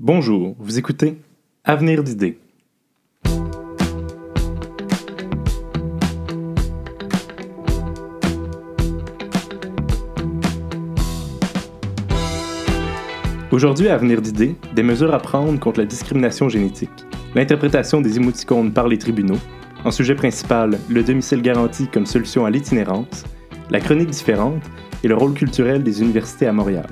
Bonjour, vous écoutez Avenir d'idées. Aujourd'hui Avenir d'idées, des mesures à prendre contre la discrimination génétique, l'interprétation des émoticônes par les tribunaux, en sujet principal, le domicile garanti comme solution à l'itinérance, la chronique différente et le rôle culturel des universités à Montréal.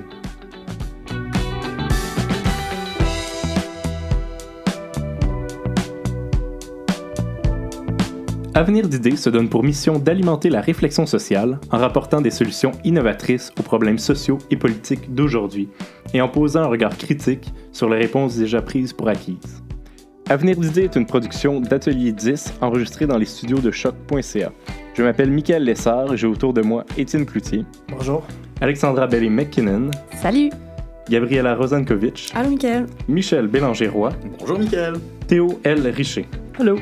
Avenir d'idées se donne pour mission d'alimenter la réflexion sociale en rapportant des solutions innovatrices aux problèmes sociaux et politiques d'aujourd'hui et en posant un regard critique sur les réponses déjà prises pour acquises. Avenir d'idées est une production d'Atelier 10 enregistrée dans les studios de choc.ca. Je m'appelle Michael Lessard et j'ai autour de moi Étienne Cloutier. Bonjour. Alexandra Bellé-McKinnon. Salut. Gabriela Rosankovic. Allô, Michael. Michel Bélanger-Roy. Bonjour, Michael. Théo L. Richer. Allô.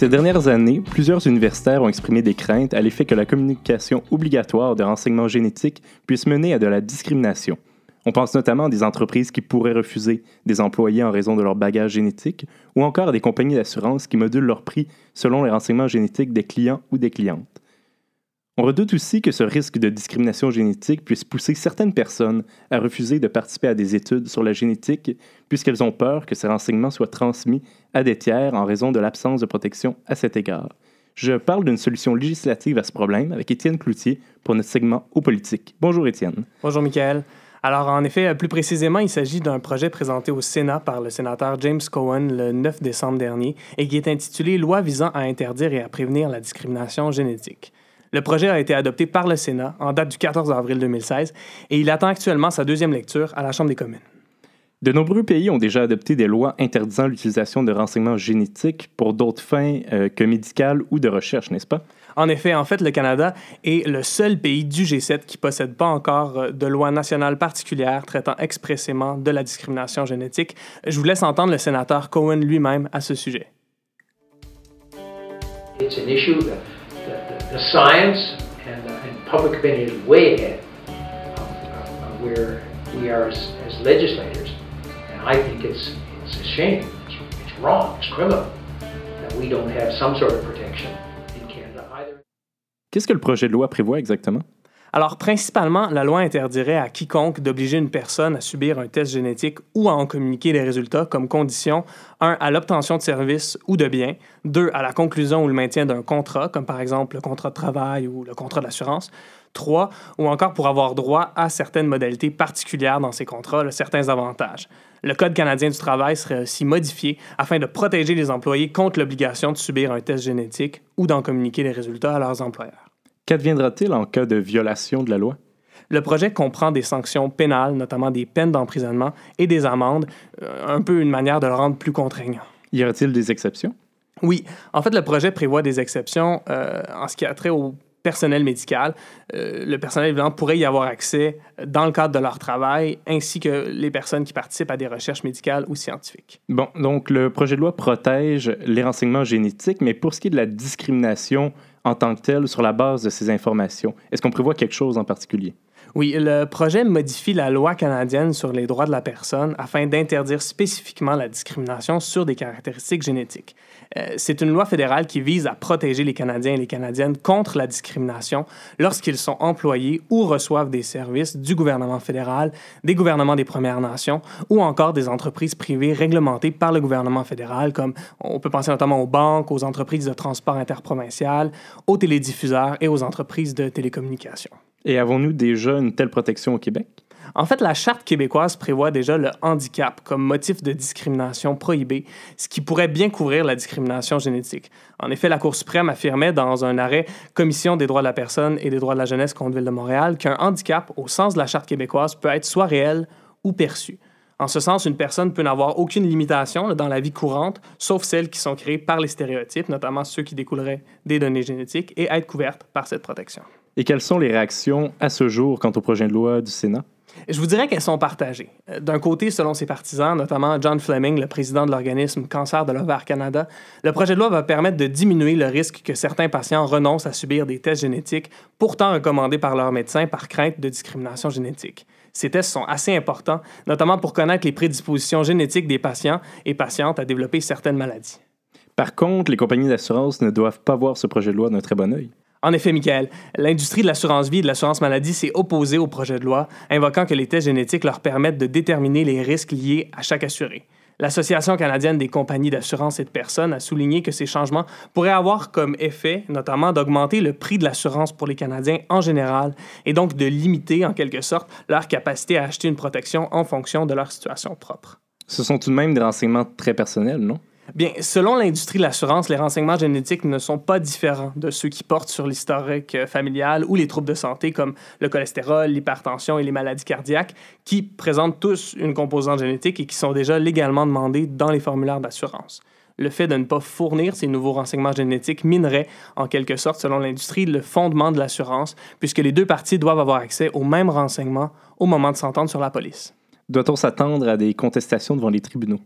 Ces dernières années, plusieurs universitaires ont exprimé des craintes à l'effet que la communication obligatoire de renseignements génétiques puisse mener à de la discrimination. On pense notamment à des entreprises qui pourraient refuser des employés en raison de leur bagage génétique, ou encore à des compagnies d'assurance qui modulent leur prix selon les renseignements génétiques des clients ou des clientes. On redoute aussi que ce risque de discrimination génétique puisse pousser certaines personnes à refuser de participer à des études sur la génétique puisqu'elles ont peur que ces renseignements soient transmis à des tiers en raison de l'absence de protection à cet égard. Je parle d'une solution législative à ce problème avec Étienne Cloutier pour notre segment aux politiques. Bonjour Étienne. Bonjour Michael. Alors, en effet, plus précisément, il s'agit d'un projet présenté au Sénat par le sénateur James Cohen le 9 décembre dernier et qui est intitulé Loi visant à interdire et à prévenir la discrimination génétique. Le projet a été adopté par le Sénat en date du 14 avril 2016 et il attend actuellement sa deuxième lecture à la Chambre des communes. De nombreux pays ont déjà adopté des lois interdisant l'utilisation de renseignements génétiques pour d'autres fins euh, que médicales ou de recherche, n'est-ce pas? En effet, en fait, le Canada est le seul pays du G7 qui possède pas encore euh, de loi nationale particulière traitant expressément de la discrimination génétique. Je vous laisse entendre le sénateur Cohen lui-même à ce sujet. It's an issue that the, science and, uh, and, public opinion is way ahead of, of where we are as, as, legislators. And I think it's, it's a shame, it's, it's wrong, it's criminal that we don't have some sort of protection in Canada either. Qu'est-ce que le projet de loi prévoit exactement? Alors, principalement, la loi interdirait à quiconque d'obliger une personne à subir un test génétique ou à en communiquer les résultats comme condition 1. à l'obtention de services ou de biens, 2. à la conclusion ou le maintien d'un contrat, comme par exemple le contrat de travail ou le contrat d'assurance, 3. ou encore pour avoir droit à certaines modalités particulières dans ces contrats, certains avantages. Le Code canadien du travail serait aussi modifié afin de protéger les employés contre l'obligation de subir un test génétique ou d'en communiquer les résultats à leurs employeurs. Qu'adviendra-t-il en cas de violation de la loi? Le projet comprend des sanctions pénales, notamment des peines d'emprisonnement et des amendes, euh, un peu une manière de le rendre plus contraignant. Y aura-t-il des exceptions? Oui. En fait, le projet prévoit des exceptions euh, en ce qui a trait au personnel médical. Euh, le personnel, évidemment, pourrait y avoir accès dans le cadre de leur travail, ainsi que les personnes qui participent à des recherches médicales ou scientifiques. Bon, donc le projet de loi protège les renseignements génétiques, mais pour ce qui est de la discrimination en tant que telle sur la base de ces informations, est-ce qu'on prévoit quelque chose en particulier? Oui, le projet modifie la loi canadienne sur les droits de la personne afin d'interdire spécifiquement la discrimination sur des caractéristiques génétiques. Euh, c'est une loi fédérale qui vise à protéger les Canadiens et les Canadiennes contre la discrimination lorsqu'ils sont employés ou reçoivent des services du gouvernement fédéral, des gouvernements des Premières Nations ou encore des entreprises privées réglementées par le gouvernement fédéral, comme on peut penser notamment aux banques, aux entreprises de transport interprovincial, aux télédiffuseurs et aux entreprises de télécommunications. Et avons-nous déjà une telle protection au Québec? En fait, la Charte québécoise prévoit déjà le handicap comme motif de discrimination prohibé, ce qui pourrait bien couvrir la discrimination génétique. En effet, la Cour suprême affirmait dans un arrêt Commission des droits de la personne et des droits de la jeunesse contre Ville de Montréal qu'un handicap, au sens de la Charte québécoise, peut être soit réel ou perçu. En ce sens, une personne peut n'avoir aucune limitation dans la vie courante, sauf celles qui sont créées par les stéréotypes, notamment ceux qui découleraient des données génétiques, et être couverte par cette protection. Et quelles sont les réactions à ce jour quant au projet de loi du Sénat? Je vous dirais qu'elles sont partagées. Euh, d'un côté, selon ses partisans, notamment John Fleming, le président de l'organisme Cancer de l'ovaire Canada, le projet de loi va permettre de diminuer le risque que certains patients renoncent à subir des tests génétiques pourtant recommandés par leur médecin par crainte de discrimination génétique. Ces tests sont assez importants, notamment pour connaître les prédispositions génétiques des patients et patientes à développer certaines maladies. Par contre, les compagnies d'assurance ne doivent pas voir ce projet de loi d'un très bon œil. En effet, Michael, l'industrie de l'assurance vie et de l'assurance maladie s'est opposée au projet de loi, invoquant que les tests génétiques leur permettent de déterminer les risques liés à chaque assuré. L'Association canadienne des compagnies d'assurance et de personnes a souligné que ces changements pourraient avoir comme effet, notamment, d'augmenter le prix de l'assurance pour les Canadiens en général et donc de limiter, en quelque sorte, leur capacité à acheter une protection en fonction de leur situation propre. Ce sont tout de même des renseignements très personnels, non? Bien, selon l'industrie de l'assurance, les renseignements génétiques ne sont pas différents de ceux qui portent sur l'historique euh, familial ou les troubles de santé comme le cholestérol, l'hypertension et les maladies cardiaques, qui présentent tous une composante génétique et qui sont déjà légalement demandés dans les formulaires d'assurance. Le fait de ne pas fournir ces nouveaux renseignements génétiques minerait, en quelque sorte, selon l'industrie, le fondement de l'assurance, puisque les deux parties doivent avoir accès aux mêmes renseignements au moment de s'entendre sur la police. Doit-on s'attendre à des contestations devant les tribunaux?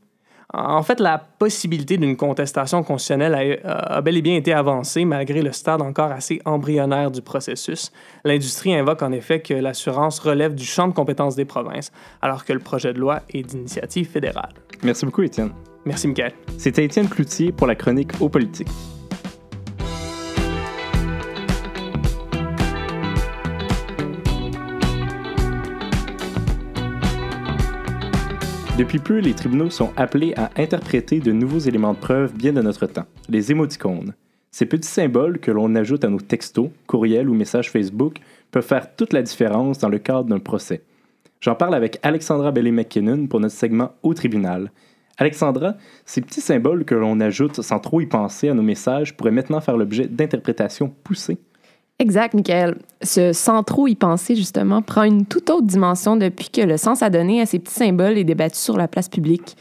En fait, la possibilité d'une contestation constitutionnelle a, bel et bien été avancée malgré le stade encore assez embryonnaire du processus. L'industrie invoque en effet que l'assurance relève du champ de compétences des provinces, alors que le projet de loi est d'initiative fédérale. Merci beaucoup, Étienne. Merci, Michael. C'était Étienne Cloutier pour la chronique Aux politiques. Depuis peu, les tribunaux sont appelés à interpréter de nouveaux éléments de preuve bien de notre temps, les émoticônes. Ces petits symboles que l'on ajoute à nos textos, courriels ou messages Facebook peuvent faire toute la différence dans le cadre d'un procès. J'en parle avec Alexandra Bellé-McKinnon pour notre segment Au tribunal. Alexandra, ces petits symboles que l'on ajoute sans trop y penser à nos messages pourraient maintenant faire l'objet d'interprétations poussées. Exact, Michael. Ce sans trop y penser, justement, prend une toute autre dimension depuis que le sens à donner à ces petits symboles est débattu sur la place publique.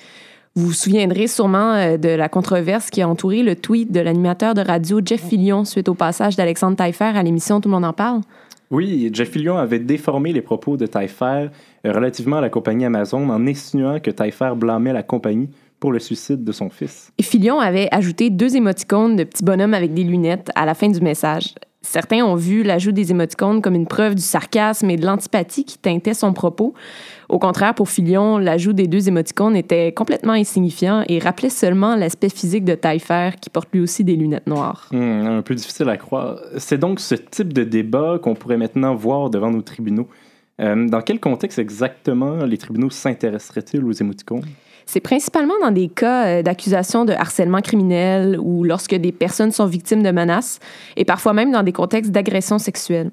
Vous vous souviendrez sûrement euh, de la controverse qui a entouré le tweet de l'animateur de radio Jeff Fillion suite au passage d'Alexandre Taillefer à l'émission Tout le monde en parle. Oui, Jeff Fillion avait déformé les propos de Taillefer euh, relativement à la compagnie Amazon en insinuant que Taillefer blâmait la compagnie pour le suicide de son fils. Et Fillion avait ajouté deux émoticônes de petits bonhommes avec des lunettes à la fin du message. Certains ont vu l'ajout des émoticônes comme une preuve du sarcasme et de l'antipathie qui teintait son propos. Au contraire, pour Filion, l'ajout des deux émoticônes était complètement insignifiant et rappelait seulement l'aspect physique de Taillefer, qui porte lui aussi des lunettes noires. Hmm, un peu difficile à croire. C'est donc ce type de débat qu'on pourrait maintenant voir devant nos tribunaux. Euh, dans quel contexte exactement les tribunaux s'intéresseraient-ils aux émoticônes? C'est principalement dans des cas euh, d'accusation de harcèlement criminel ou lorsque des personnes sont victimes de menaces et parfois même dans des contextes d'agression sexuelle.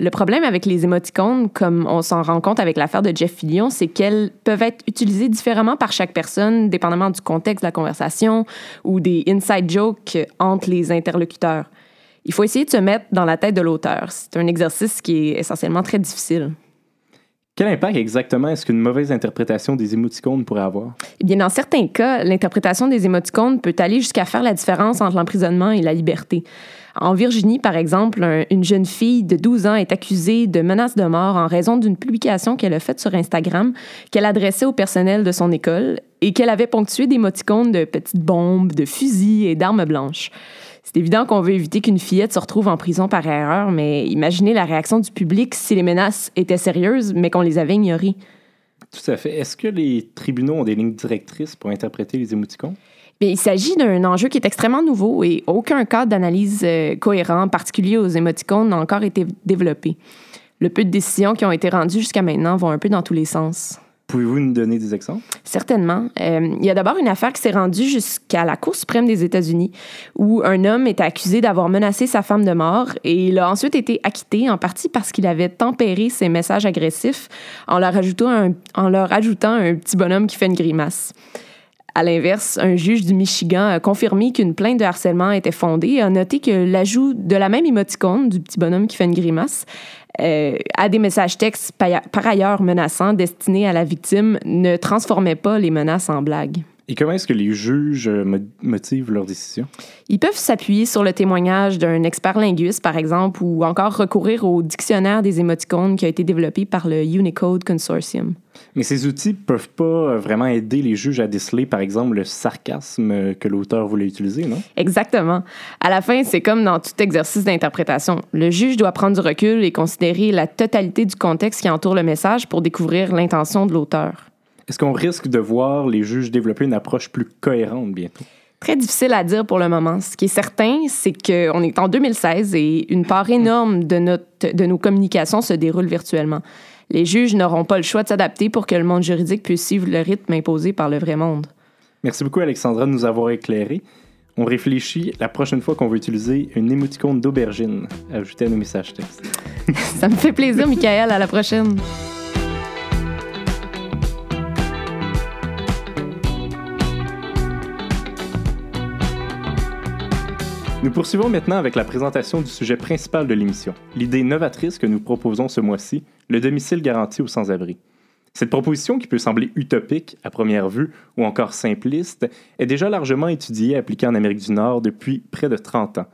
Le problème avec les émoticônes, comme on s'en rend compte avec l'affaire de Jeff Fillion, c'est qu'elles peuvent être utilisées différemment par chaque personne, dépendamment du contexte de la conversation ou des inside jokes entre les interlocuteurs. Il faut essayer de se mettre dans la tête de l'auteur. C'est un exercice qui est essentiellement très difficile. Quel impact exactement est-ce qu'une mauvaise interprétation des émoticônes pourrait avoir? Eh bien, dans certains cas, l'interprétation des émoticônes peut aller jusqu'à faire la différence entre l'emprisonnement et la liberté. En Virginie, par exemple, une jeune fille de 12 ans est accusée de menaces de mort en raison d'une publication qu'elle a faite sur Instagram qu'elle adressait au personnel de son école et qu'elle avait ponctué d'émoticônes de petites bombes, de fusils et d'armes blanches. C'est évident qu'on veut éviter qu'une fillette se retrouve en prison par erreur, mais imaginez la réaction du public si les menaces étaient sérieuses, mais qu'on les avait ignorées. Tout à fait. Est-ce que les tribunaux ont des lignes directrices pour interpréter les émoticônes? Bien, il s'agit d'un enjeu qui est extrêmement nouveau et aucun cadre d'analyse euh, cohérent, particulier aux émoticônes, n'a encore été développé. Le peu de décisions qui ont été rendues jusqu'à maintenant vont un peu dans tous les sens. Pouvez-vous nous donner des exemples? Certainement. Euh, il y a d'abord une affaire qui s'est rendue jusqu'à la Cour suprême des États-Unis, où un homme est accusé d'avoir menacé sa femme de mort et il a ensuite été acquitté, en partie parce qu'il avait tempéré ses messages agressifs en leur, ajoutant un, en leur ajoutant un petit bonhomme qui fait une grimace. À l'inverse, un juge du Michigan a confirmé qu'une plainte de harcèlement était fondée et a noté que l'ajout de la même émoticône, du petit bonhomme qui fait une grimace, euh, à des messages textes par ailleurs menaçants destinés à la victime ne transformait pas les menaces en blagues. Et comment est-ce que les juges euh, mo- motivent leurs décisions? Ils peuvent s'appuyer sur le témoignage d'un expert linguiste, par exemple, ou encore recourir au dictionnaire des émoticônes qui a été développé par le Unicode Consortium. Mais ces outils peuvent pas euh, vraiment aider les juges à déceler, par exemple, le sarcasme que l'auteur voulait utiliser, non? Exactement. À la fin, c'est comme dans tout exercice d'interprétation. Le juge doit prendre du recul et considérer la totalité du contexte qui entoure le message pour découvrir l'intention de l'auteur. Est-ce qu'on risque de voir les juges développer une approche plus cohérente bientôt? Très difficile à dire pour le moment. Ce qui est certain, c'est qu'on est en 2016 et une part énorme de, notre, de nos communications se déroule virtuellement. Les juges n'auront pas le choix de s'adapter pour que le monde juridique puisse suivre le rythme imposé par le vrai monde. Merci beaucoup, Alexandra, de nous avoir éclairés. On réfléchit la prochaine fois qu'on va utiliser une émoticône d'aubergine ajoutée à nos messages textes. Ça me fait plaisir, Michael. À la prochaine. Nous poursuivons maintenant avec la présentation du sujet principal de l'émission, l'idée novatrice que nous proposons ce mois-ci, le domicile garanti aux sans-abri. Cette proposition, qui peut sembler utopique à première vue ou encore simpliste, est déjà largement étudiée et appliquée en Amérique du Nord depuis près de 30 ans.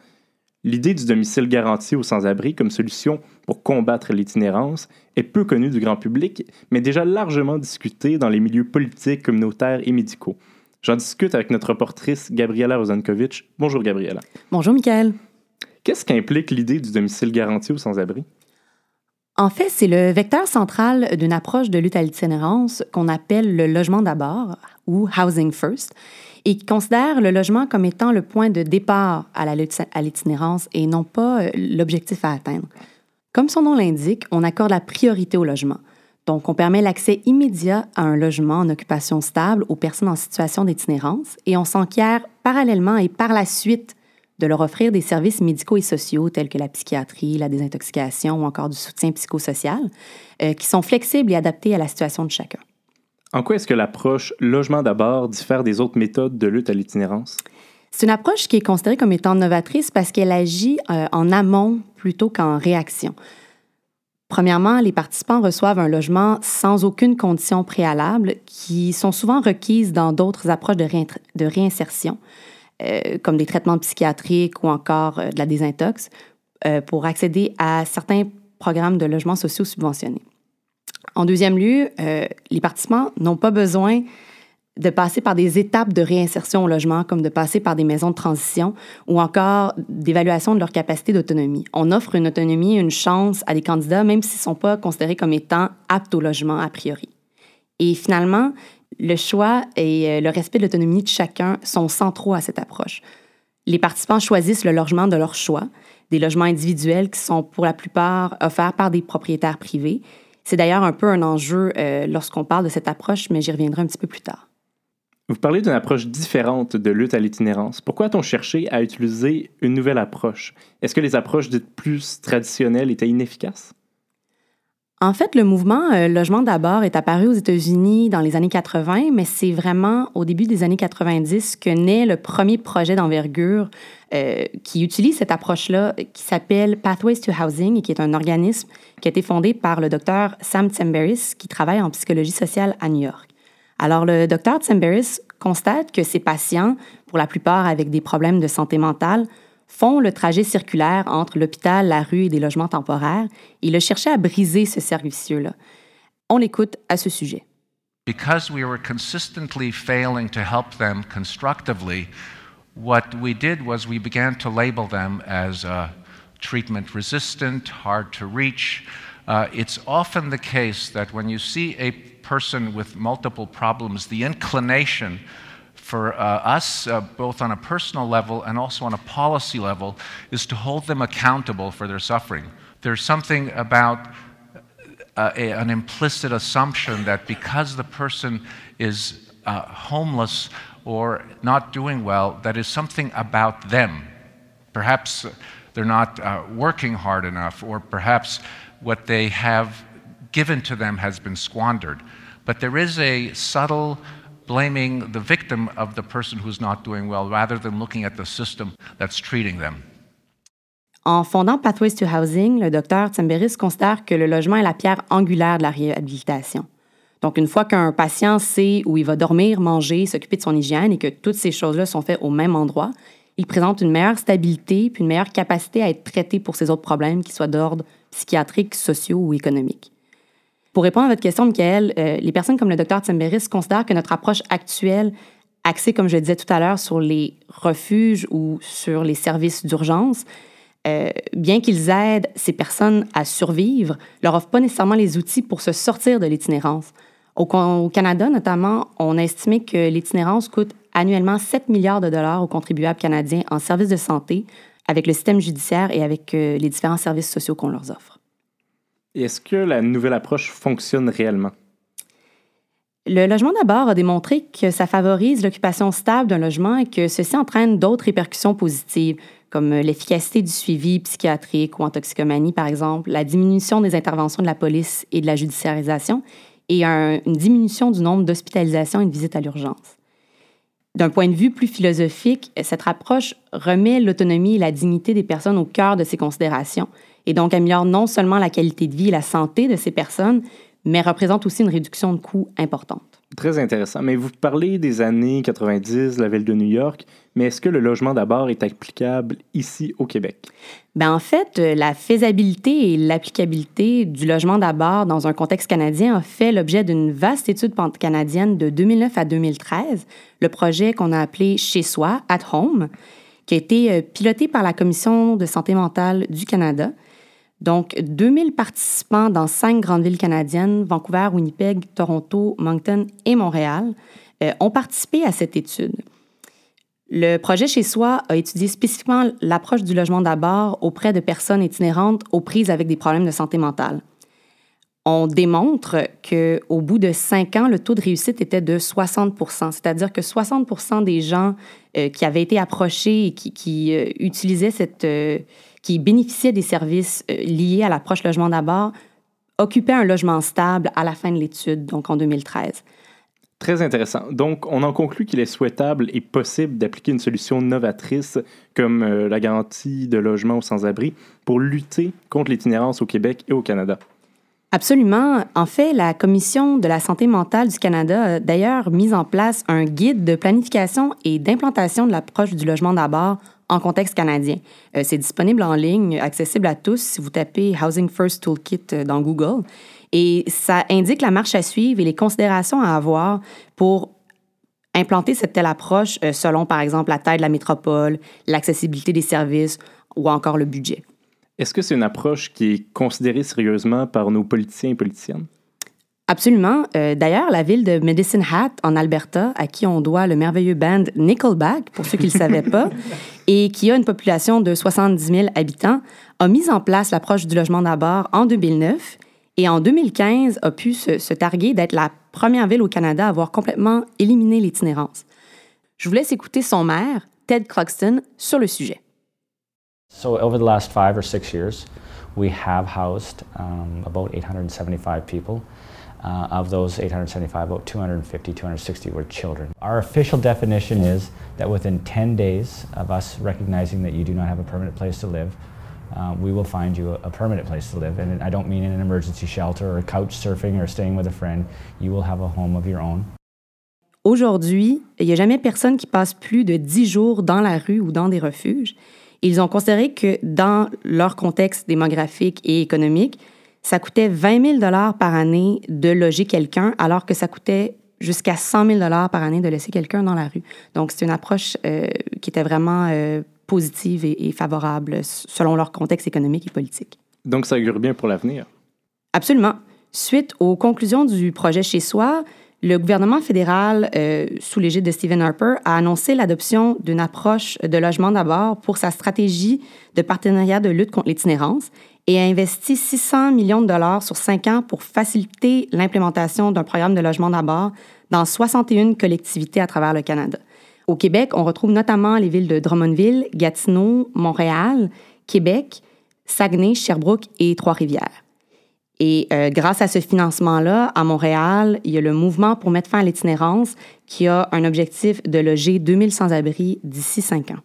L'idée du domicile garanti aux sans-abri comme solution pour combattre l'itinérance est peu connue du grand public, mais déjà largement discutée dans les milieux politiques, communautaires et médicaux. J'en discute avec notre reportrice Gabriela Rozankovitch. Bonjour Gabriela. Bonjour, Michael. Qu'est-ce qu'implique l'idée du domicile garanti aux sans-abri? En fait, c'est le vecteur central d'une approche de lutte à l'itinérance qu'on appelle le logement d'abord ou Housing First et qui considère le logement comme étant le point de départ à la lutte à l'itinérance et non pas euh, l'objectif à atteindre. Comme son nom l'indique, on accorde la priorité au logement. Donc, on permet l'accès immédiat à un logement en occupation stable aux personnes en situation d'itinérance et on s'enquiert parallèlement et par la suite de leur offrir des services médicaux et sociaux tels que la psychiatrie, la désintoxication ou encore du soutien psychosocial, euh, qui sont flexibles et adaptés à la situation de chacun. En quoi est-ce que l'approche logement d'abord diffère des autres méthodes de lutte à l'itinérance? C'est une approche qui est considérée comme étant novatrice parce qu'elle agit euh, en amont plutôt qu'en réaction. Premièrement, les participants reçoivent un logement sans aucune condition préalable qui sont souvent requises dans d'autres approches de, réin- de réinsertion, euh, comme des traitements psychiatriques ou encore euh, de la désintox, euh, pour accéder à certains programmes de logements sociaux subventionnés. En deuxième lieu, les participants n'ont pas besoin de passer par des étapes de réinsertion au logement, comme de passer par des maisons de transition ou encore d'évaluation de leur capacité d'autonomie. On offre une autonomie, une chance à des candidats, même s'ils ne sont pas considérés comme étant aptes au logement a priori. Et finalement, le choix et euh, le respect de l'autonomie de chacun sont centraux à cette approche. Les participants choisissent le logement de leur choix, des logements individuels qui sont pour la plupart offerts par des propriétaires privés. C'est d'ailleurs un peu un enjeu euh, lorsqu'on parle de cette approche, mais j'y reviendrai un petit peu plus tard. Vous parlez d'une approche différente de lutte à l'itinérance. Pourquoi a-t-on cherché à utiliser une nouvelle approche? Est-ce que les approches dites plus traditionnelles étaient inefficaces? En fait, le mouvement euh, Logement d'abord est apparu aux États-Unis dans les années 80, mais c'est vraiment au début des années 90 que naît le premier projet d'envergure euh, qui utilise cette approche-là, qui s'appelle Pathways to Housing et qui est un organisme qui a été fondé par le docteur Sam Tsemberis, qui travaille en psychologie sociale à New York. Alors, le docteur Tsemberis constate que ces patients, pour la plupart avec des problèmes de santé mentale, font le trajet circulaire entre l'hôpital, la rue et des logements temporaires. Il a cherché à briser ce cercle vicieux-là. On l'écoute à ce sujet. Because we were consistently failing to help them constructively, what we did was we began to label them as uh, treatment resistant, hard to reach. Uh, it's often the case that when you see a person with multiple problems, the inclination for uh, us, uh, both on a personal level and also on a policy level, is to hold them accountable for their suffering. There's something about uh, a, an implicit assumption that because the person is uh, homeless or not doing well, that is something about them. Perhaps they're not uh, working hard enough, or perhaps what they have given to them has been squandered. But there is a subtle blaming the victim of the person who's not doing well rather than looking at the system that's treating them. En fondant Pathways to Housing, le docteur Tsemberis considère que le logement est la pierre angulaire de la réhabilitation. Donc, une fois qu'un patient sait où il va dormir, manger, s'occuper de son hygiène et que toutes ces choses-là sont faites au même endroit, il présente une meilleure stabilité puis une meilleure capacité à être traité pour ses autres problèmes, qu'ils soient d'ordre psychiatrique, sociaux ou économiques. Pour répondre à votre question, Michael, euh, les personnes comme le docteur Tsemberis considèrent que notre approche actuelle, axée, comme je le disais tout à l'heure, sur les refuges ou sur les services d'urgence, euh, bien qu'ils aident ces personnes à survivre, leur offrent pas nécessairement les outils pour se sortir de l'itinérance. Au, Canada, notamment, on a estimé que l'itinérance coûte annuellement 7 milliards de dollars aux contribuables canadiens en services de santé, avec le système judiciaire et avec euh, les différents services sociaux qu'on leur offre. Est-ce que la nouvelle approche fonctionne réellement? Le logement d'abord a démontré que ça favorise l'occupation stable d'un logement et que ceci entraîne d'autres répercussions positives, comme l'efficacité du suivi psychiatrique ou en toxicomanie, par exemple, la diminution des interventions de la police et de la judiciarisation et un, une diminution du nombre d'hospitalisations et de visites à l'urgence. D'un point de vue plus philosophique, cette approche remet l'autonomie et la dignité des personnes au cœur de ces considérations et donc améliore non seulement la qualité de vie et la santé de ces personnes, mais représente aussi une réduction de coûts importante. Très intéressant. Mais vous parlez des années 90, la ville de New York, mais est-ce que le logement d'abord est applicable ici au Québec? Bien, en fait, euh, la faisabilité et l'applicabilité du logement d'abord dans un contexte canadien a fait l'objet d'une vaste étude canadienne de 2009 à 2013, le projet qu'on a appelé Chez soi, At Home, qui a été euh, piloté par la Commission de santé mentale du Canada donc, 2000 participants dans cinq grandes villes canadiennes, Vancouver, Winnipeg, Toronto, Moncton et Montréal, euh, ont participé à cette étude. Le projet Chez Soi a étudié spécifiquement l'approche du logement d'abord auprès de personnes itinérantes aux prises avec des problèmes de santé mentale. On démontre qu'au bout de cinq ans, le taux de réussite était de 60% c'est-à-dire que 60% des gens euh, qui avaient été approchés et qui, euh, utilisaient cette, qui bénéficiaient des services euh, liés à l'approche logement d'abord occupaient un logement stable à la fin de l'étude, donc en 2013. Très intéressant. Donc, on en conclut qu'il est souhaitable et possible d'appliquer une solution novatrice comme euh, la garantie de logement aux sans-abri pour lutter contre l'itinérance au Québec et au Canada. Absolument. En fait, la Commission de la santé mentale du Canada a d'ailleurs mis en place un guide de planification et d'implantation de l'approche du logement d'abord en contexte canadien. Euh, c'est disponible en ligne, accessible à tous si vous tapez Housing First Toolkit euh, dans Google. Et ça indique la marche à suivre et les considérations à avoir pour implanter cette telle approche euh, selon, par exemple, la taille de la métropole, l'accessibilité des services ou encore le budget. Est-ce que c'est une approche qui est considérée sérieusement par nos politiciens et politiciennes? Absolument. Euh, d'ailleurs, la ville de Medicine Hat, en Alberta, à qui on doit le merveilleux band Nickelback, pour ceux qui ne le savaient pas, et qui a une population de 70 000 habitants, a mis en place l'approche du logement d'abord en 2009 et en 2015 a pu se, se targuer d'être la première ville au Canada à avoir complètement éliminé l'itinérance. Je vous laisse écouter son maire, Ted Croxton, sur le sujet. So over the last five or six years, we have housed um, about 875 people. Uh, of those 875, about 250, 260 were children. Our official definition is that within 10 days of us recognizing that you do not have a permanent place to live, uh, we will find you a, a, permanent place to live. And I don't mean in an emergency shelter or couch surfing or staying with a friend. You will have a home of your own. Aujourd'hui, il n'y a jamais personne qui passe plus de 10 jours dans la rue ou dans des refuges. Ils ont considéré que dans leur contexte démographique et économique, ça coûtait 20 000 par année de loger quelqu'un, alors que ça coûtait jusqu'à 100 000 par année de laisser quelqu'un dans la rue. Donc, c'est une approche euh, qui était vraiment euh, positive et, et, favorable selon leur contexte économique et politique. Donc, ça augure bien pour l'avenir. Absolument. Suite aux conclusions du projet Chez Soi, le gouvernement fédéral, euh, sous l'égide de Stephen Harper, a annoncé l'adoption d'une approche de logement d'abord pour sa stratégie de partenariat de lutte contre l'itinérance et a investi 600 millions de dollars sur cinq ans pour faciliter l'implémentation d'un programme de logement d'abord dans 61 collectivités à travers le Canada. Au Québec, on retrouve notamment les villes de Drummondville, Gatineau, Montréal, Québec, Saguenay, Sherbrooke et Trois-Rivières. Et euh, grâce à ce financement-là, à Montréal, il y a le mouvement pour mettre fin à l'itinérance qui a un objectif de loger 2000 sans-abri d'ici cinq ans.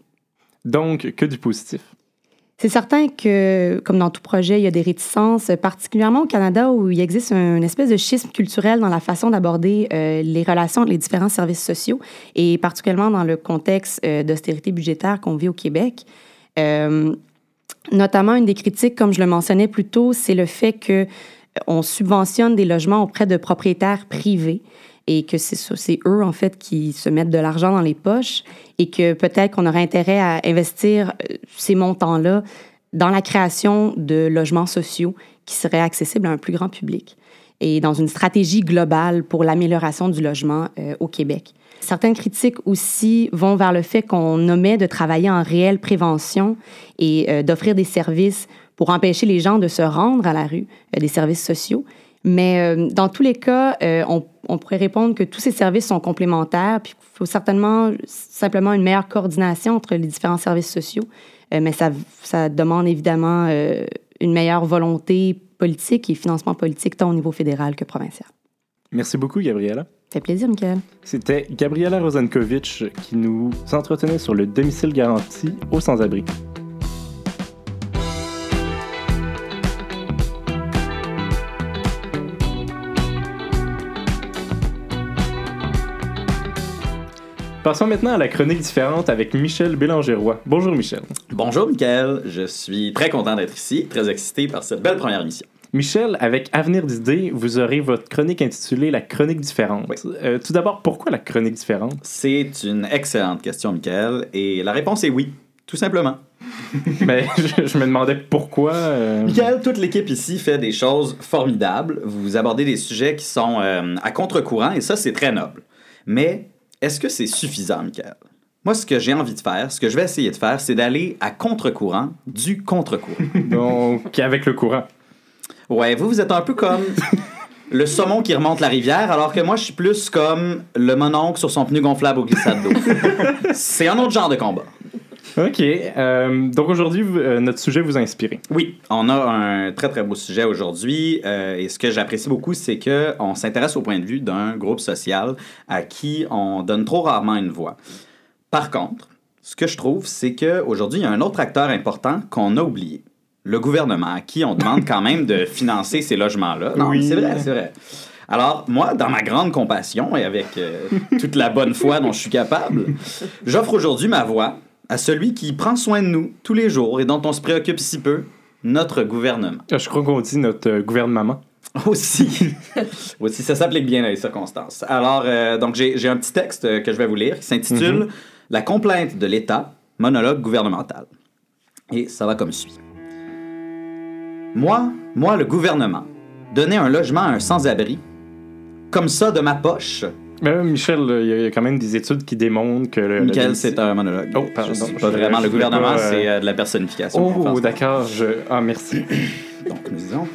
Donc, que du positif. C'est certain que, comme dans tout projet, il y a des réticences, particulièrement au Canada où il existe une espèce de schisme culturel dans la façon d'aborder euh, les relations entre les différents services sociaux et particulièrement dans le contexte euh, d'austérité budgétaire qu'on vit au Québec. Euh, notamment, une des critiques, comme je le mentionnais plus tôt, c'est le fait que on subventionne des logements auprès de propriétaires privés et que c'est eux, en fait, qui se mettent de l'argent dans les poches et que peut-être qu'on aurait intérêt à investir euh, ces montants-là dans la création de logements sociaux qui seraient accessibles à un plus grand public et dans une stratégie globale pour l'amélioration du logement euh, au Québec. Certaines critiques aussi vont vers le fait qu'on omet de travailler en réelle prévention et euh, d'offrir des services pour empêcher les gens de se rendre à la rue, des services sociaux. Mais dans tous les cas, on on pourrait répondre que tous ces services sont complémentaires, puis il faut certainement simplement une meilleure coordination entre les différents services sociaux, euh, mais ça, ça, demande évidemment euh, une meilleure volonté politique et financement politique tant au niveau fédéral que provincial. Merci beaucoup, Gabriela. Ça fait plaisir, Michael. C'était Gabriela Rosenkovitch qui nous entretenait sur le domicile garanti aux sans-abri. Passons maintenant à la chronique différente avec Michel Bélanger-Roy. Bonjour Michel. Bonjour Michael, je suis très content d'être ici, très excité par cette belle première émission. Michel, avec Avenir d'idées, vous aurez votre chronique intitulée La chronique différente. Euh, tout d'abord, pourquoi la chronique différente? C'est une excellente question, Michael, et la réponse est oui, tout simplement. Mais je, me demandais pourquoi. Euh... Michael, toute l'équipe ici fait des choses formidables. Vous abordez des sujets qui sont euh, à contre-courant, et ça, c'est très noble. Mais est-ce que c'est suffisant, Michael? Moi, ce que j'ai envie de faire, ce que je vais essayer de faire, c'est d'aller à contre-courant du contre-courant. Donc, avec le courant. Ouais, vous, vous êtes un peu comme le saumon qui remonte la rivière, alors que moi, je suis plus comme le mononcle sur son pneu gonflable au glissade d'eau. c'est un autre genre de combat. OK. Euh, donc aujourd'hui, euh, notre sujet vous a inspiré. Oui, on a un très très beau sujet aujourd'hui. Euh, et ce que j'apprécie beaucoup, c'est qu'on s'intéresse au point de vue d'un groupe social à qui on donne trop rarement une voix. Par contre, ce que je trouve, c'est qu'aujourd'hui, il y a un autre acteur important qu'on a oublié. Le gouvernement, à qui on demande quand même de financer ces logements-là. Non, oui. c'est vrai, c'est vrai. Alors, moi, dans ma grande compassion et avec toute la bonne foi dont je suis capable, j'offre aujourd'hui ma voix à celui qui prend soin de nous tous les jours et dont on se préoccupe si peu, notre gouvernement. Ah, je crois qu'on dit notre euh, gouvernement. Aussi. Aussi, ça s'applique bien à les circonstances. Alors, euh, donc, j'ai un petit texte euh, que je vais vous lire qui s'intitule mhm. La complainte de l'État, monologue gouvernemental. Et ça va comme suit. Moi, moi, le gouvernement, donner un logement à un sans-abri, comme ça de ma poche, mais Michel, il y, a quand même des études qui démontrent que. Le, c'est un monologue. Oh, pardon. pas vraiment le gouvernement, c'est euh, de la personnification. Oh, d'accord. Je... Ah, merci. Donc, nous disons.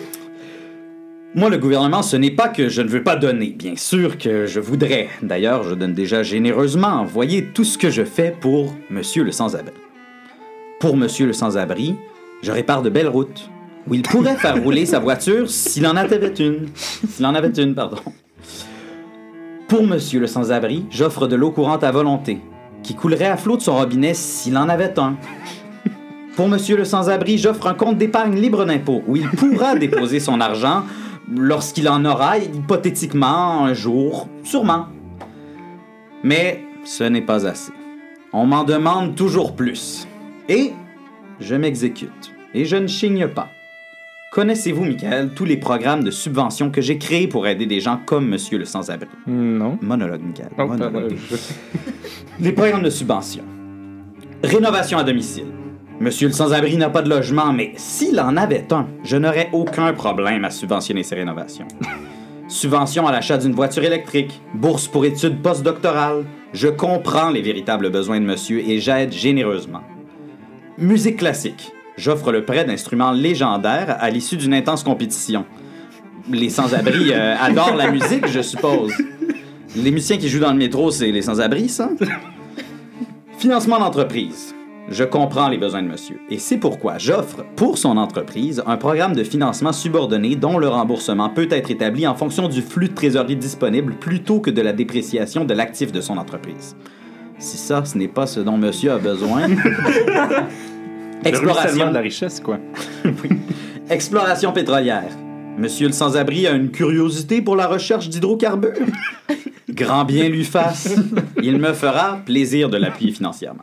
Moi, le gouvernement, ce n'est pas que je ne veux pas donner. Bien sûr que je voudrais. D'ailleurs, je donne déjà généreusement. Voyez tout ce que je fais pour Monsieur le sans-abri. Pour Monsieur le sans-abri, je répare de belles routes où il pourrait faire rouler sa voiture s'il en avait une. S'il en avait une, pardon. Pour monsieur le sans-abri, j'offre de l'eau courante à volonté, qui coulerait à flot de son robinet s'il en avait un. Pour monsieur le sans-abri, j'offre un compte d'épargne libre d'impôt où il pourra déposer son argent lorsqu'il en aura, hypothétiquement, un jour, sûrement. Mais ce n'est pas assez. On m'en demande toujours plus. Et je m'exécute. Et je ne chigne pas. Connaissez-vous, Michael, tous les programmes de subvention que j'ai créés pour aider des gens comme Monsieur le Sans-Abri? Non. Monologue, Michael. Oh, les programmes de subvention. Rénovation à domicile. Monsieur le sans-abri n'a pas de logement, mais s'il en avait un, je n'aurais aucun problème à subventionner ces rénovations. Subvention à l'achat d'une voiture électrique, bourse pour études postdoctorales. Je comprends les véritables besoins de monsieur et j'aide généreusement. Musique classique. J'offre le prêt d'instruments légendaires à l'issue d'une intense compétition. Les sans-abri euh, adorent la musique, je suppose. Les musiciens qui jouent dans le métro, c'est les sans-abri, ça? Financement d'entreprise. Je comprends les besoins de monsieur. Et c'est pourquoi j'offre pour son entreprise un programme de financement subordonné dont le remboursement peut être établi en fonction du flux de trésorerie disponible plutôt que de la dépréciation de l'actif de son entreprise. Si ça, ce n'est pas ce dont monsieur a besoin, Exploration. de la richesse, quoi. Exploration pétrolière. Monsieur le sans-abri a une curiosité pour la recherche d'hydrocarbures. Grand bien lui fasse. Il me fera plaisir de l'appuyer financièrement.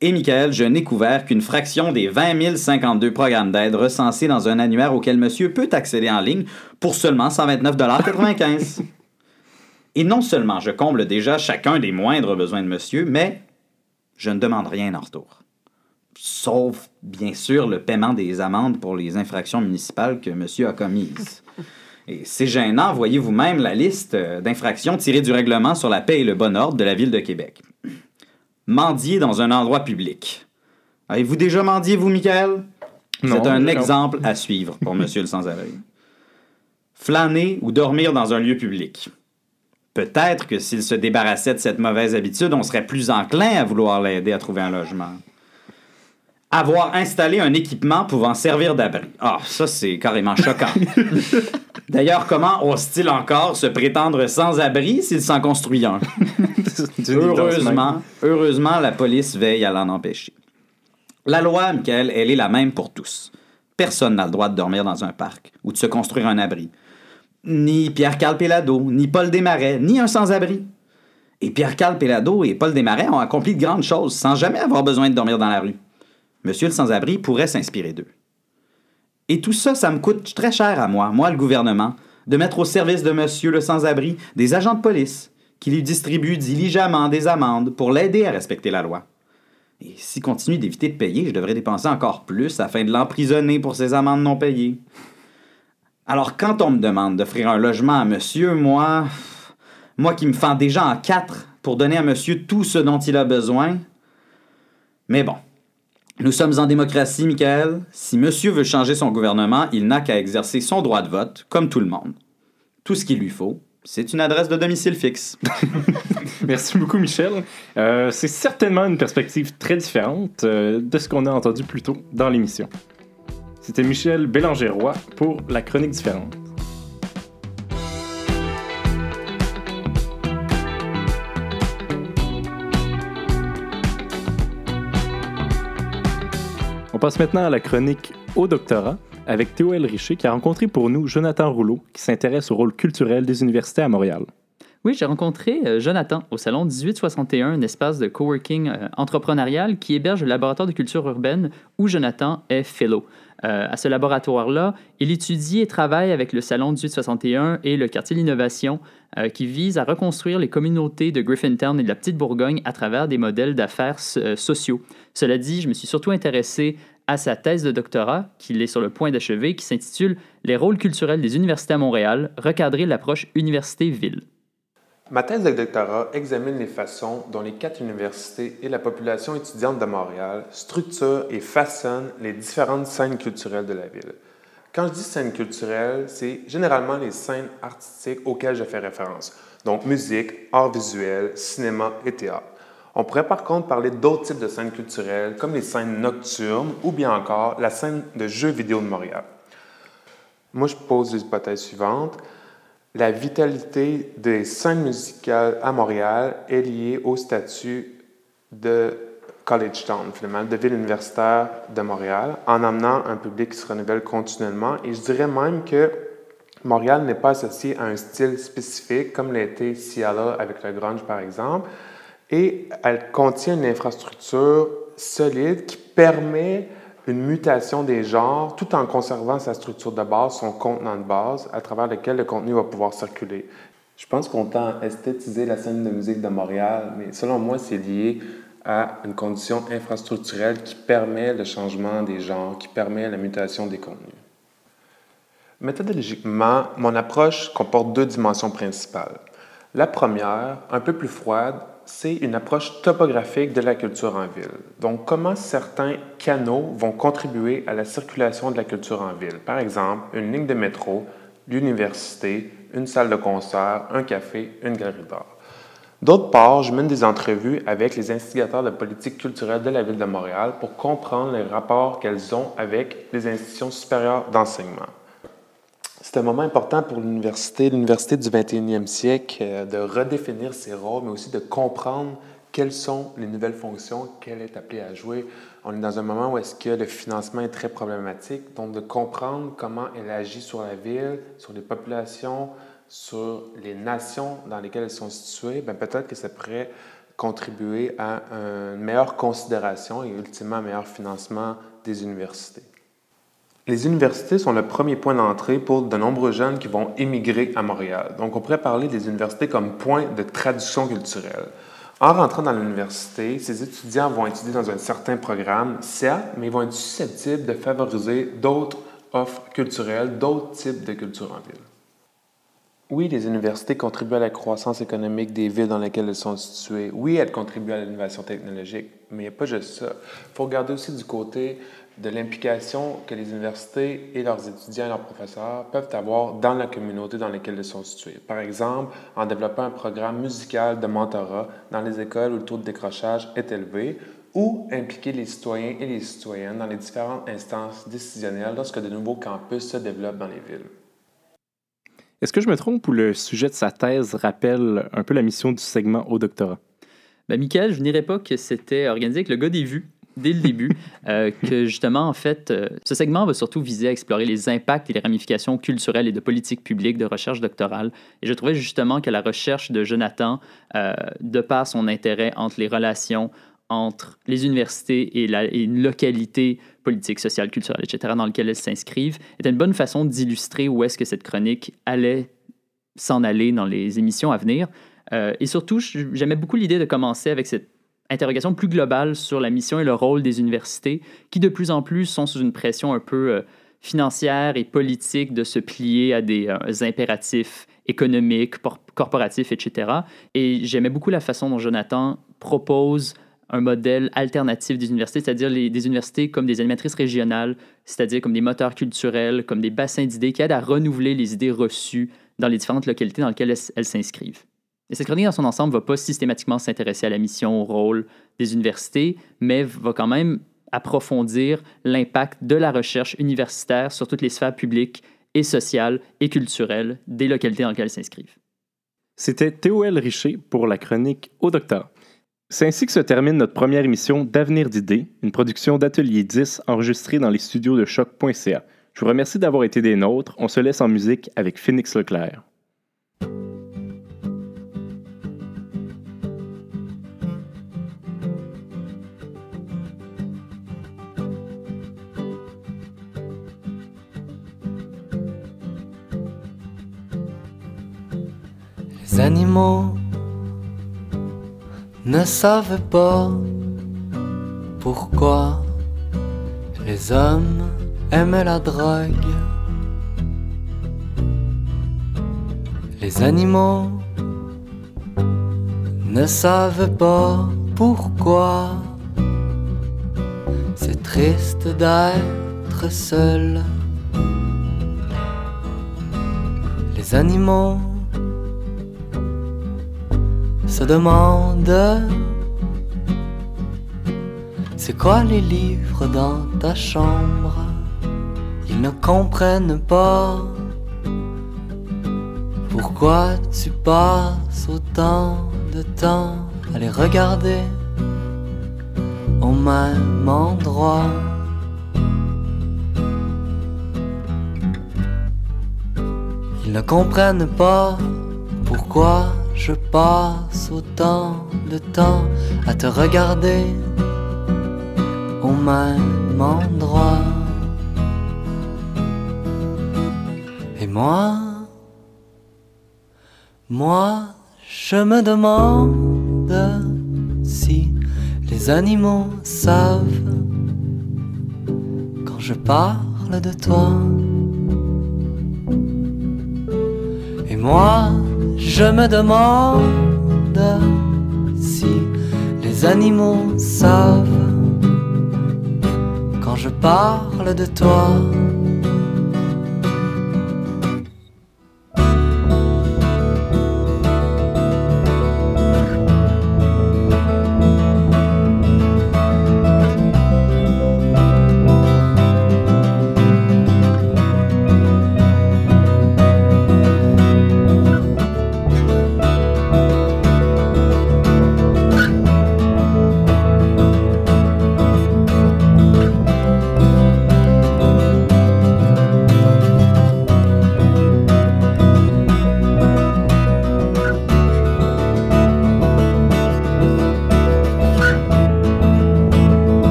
Et Michael, je n'ai couvert qu'une fraction des 20 052 programmes d'aide recensés dans un annuaire auquel monsieur peut accéder en ligne pour seulement 129,95 Et non seulement je comble déjà chacun des moindres besoins de monsieur, mais je ne demande rien en retour sauf bien sûr le paiement des amendes pour les infractions municipales que monsieur a commises. Et c'est gênant, voyez vous-même la liste euh, d'infractions tirées du règlement sur la paix et le bon ordre de la ville de Québec. Mendier dans un endroit public. Avez-vous déjà mendié, vous, Michael? Non, C'est un non. exemple à suivre pour monsieur le sans-abri. Flâner ou dormir dans un lieu public. Peut-être que s'il se débarrassait de cette mauvaise habitude, on serait plus enclin à vouloir l'aider à trouver un logement. Avoir installé un équipement pouvant servir d'abri. Ah, ça, c'est carrément choquant. D'ailleurs, comment ose-t-il encore se prétendre sans abri s'il s'en construit un? Heureusement, heureusement, la police veille à l'en empêcher. La loi, Michael, elle est la même pour tous. Personne n'a le droit de dormir dans un parc ou de se construire un abri. Ni Pierre-Carl Pellado, ni Paul Desmarais, ni un sans-abri. Et Pierre-Carl Pellado et Paul Desmarais ont accompli de grandes choses sans jamais avoir besoin de dormir dans la rue. Monsieur le sans-abri pourrait s'inspirer d'eux. Et tout ça, ça me coûte très cher à moi, moi le gouvernement, de mettre au service de monsieur le sans-abri des agents de police qui lui distribuent diligemment des amendes pour l'aider à respecter la loi. Et s'il continue d'éviter de payer, je devrais dépenser encore plus afin de l'emprisonner pour ses amendes non payées. Alors quand on me demande d'offrir un logement à monsieur, moi, moi qui me fends déjà en quatre pour donner à monsieur tout ce dont il a besoin. Mais bon, nous sommes en démocratie, Michael. Si monsieur veut changer son gouvernement, il n'a qu'à exercer son droit de vote, comme tout le monde. Tout ce qu'il lui faut, c'est une adresse de domicile fixe. Merci beaucoup, Michel. Euh, c'est certainement une perspective très différente euh, de ce qu'on a entendu plus tôt dans l'émission. C'était Michel Bélanger-Roy pour La Chronique différente. On passe maintenant à la chronique au doctorat avec Théo L. Richer qui a rencontré pour nous Jonathan Rouleau qui s'intéresse au rôle culturel des universités à Montréal. Oui, j'ai rencontré euh, Jonathan au salon 1861, un espace de coworking euh, entrepreneurial qui héberge le laboratoire de culture urbaine où Jonathan est fellow. Euh, à ce laboratoire-là, il étudie et travaille avec le salon 1861 et le quartier de l'innovation euh, qui vise à reconstruire les communautés de Griffintown et de la Petite Bourgogne à travers des modèles d'affaires euh, sociaux. Cela dit, je me suis surtout intéressé à sa thèse de doctorat, qu'il est sur le point d'achever, qui s'intitule Les rôles culturels des universités à Montréal, recadrer l'approche université-ville. Ma thèse de doctorat examine les façons dont les quatre universités et la population étudiante de Montréal structurent et façonnent les différentes scènes culturelles de la ville. Quand je dis scènes culturelles, c'est généralement les scènes artistiques auxquelles je fais référence, donc musique, art visuel, cinéma et théâtre. On pourrait par contre parler d'autres types de scènes culturelles, comme les scènes nocturnes ou bien encore la scène de jeux vidéo de Montréal. Moi, je pose l'hypothèse suivante. La vitalité des scènes musicales à Montréal est liée au statut de College Town, finalement, de ville universitaire de Montréal, en amenant un public qui se renouvelle continuellement. Et je dirais même que Montréal n'est pas associé à un style spécifique, comme été Ciala avec le grunge, par exemple, et elle contient une infrastructure solide qui permet une mutation des genres tout en conservant sa structure de base, son contenant de base, à travers lequel le contenu va pouvoir circuler. Je pense qu'on tend à esthétiser la scène de musique de Montréal, mais selon moi, c'est lié à une condition infrastructurelle qui permet le changement des genres, qui permet la mutation des contenus. Méthodologiquement, mon approche comporte deux dimensions principales. La première, un peu plus froide, c'est une approche topographique de la culture en ville. Donc, comment certains canaux vont contribuer à la circulation de la culture en ville? Par exemple, une ligne de métro, l'université, une salle de concert, un café, une galerie d'art. D'autre part, je mène des entrevues avec les instigateurs de politique culturelle de la ville de Montréal pour comprendre les rapports qu'elles ont avec les institutions supérieures d'enseignement. C'est un moment important pour l'université, l'université du 21e siècle, euh, de redéfinir ses rôles, mais aussi de comprendre quelles sont les nouvelles fonctions qu'elle est appelée à jouer. On est dans un moment où est-ce que le financement est très problématique. Donc, de comprendre comment elle agit sur la ville, sur les populations, sur les nations dans lesquelles elles sont situées, ben peut-être que ça pourrait contribuer à une meilleure considération et ultimement un meilleur financement des universités. Les universités sont le premier point d'entrée pour de nombreux jeunes qui vont émigrer à Montréal. Donc, on pourrait parler des universités comme point de traduction culturelle. En rentrant dans l'université, ces étudiants vont étudier dans un certain programme, certes, mais ils vont être susceptibles de favoriser d'autres offres culturelles, d'autres types de culture en ville. Oui, les universités contribuent à la croissance économique des villes dans lesquelles elles sont situées. Oui, elles contribuent à l'innovation technologique, mais il n'y a pas juste ça. Il faut regarder aussi du côté de l'implication que les universités et leurs étudiants et leurs professeurs peuvent avoir dans la communauté dans laquelle elles sont situées. Par exemple, en développant un programme musical de mentorat dans les écoles où le taux de décrochage est élevé, ou impliquer les citoyens et les citoyennes dans les différentes instances décisionnelles lorsque de nouveaux campus se développent dans les villes. Est-ce que je me trompe ou le sujet de sa thèse rappelle un peu la mission du segment au doctorat? Ben, Michael, je n'irais pas que c'était organisé avec le gars des vues dès le début, euh, que justement, en fait, euh, ce segment va surtout viser à explorer les impacts et les ramifications culturelles et de politique publique de recherche doctorale. Et je trouvais justement que la recherche de Jonathan, euh, de par son intérêt entre les relations entre les universités et, la, une localité politique, sociale, culturelle, etc., dans laquelle elles s'inscrivent, était une bonne façon d'illustrer où est-ce que cette chronique allait s'en aller dans les émissions à venir. et surtout, j'aimais beaucoup l'idée de commencer avec cette interrogation plus globale sur la mission et le rôle des universités, qui de plus en plus sont sous une pression un peu euh, financière et politique de se plier à des euh, impératifs économiques, corporatifs, etc. Et j'aimais beaucoup la façon dont Jonathan propose un modèle alternatif des universités, c'est-à-dire des universités comme des animatrices régionales, c'est-à-dire comme des moteurs culturels, comme des bassins d'idées qui aident à renouveler les idées reçues dans les différentes localités dans lesquelles elles s'inscrivent. Et cette chronique dans son ensemble ne va pas systématiquement s'intéresser à la mission, au rôle des universités, mais va quand même approfondir l'impact de la recherche universitaire sur toutes les sphères publiques et sociales et culturelles des localités dans lesquelles elles s'inscrivent. C'était Théo L. Richer pour la chronique Au Docteur. C'est ainsi que se termine notre première émission d'Avenir d'idées, une production d'Atelier 10 enregistrée dans les studios de choc.ca. Je vous remercie d'avoir été des nôtres. On se laisse en musique avec Phoenix Leclerc. Les animaux ne savent pas pourquoi les hommes aiment la drogue. Les animaux ne savent pas pourquoi c'est triste d'être seul. Les animaux se demande C'est quoi les livres dans ta chambre? Ils ne comprennent pas Pourquoi tu passes autant de temps à les regarder au même endroit. Ils ne comprennent pas pourquoi je passe autant de temps à te regarder au même endroit. Et moi, moi, je me demande si les animaux savent quand je parle de toi. Et moi, je me demande si les animaux savent quand je parle de toi.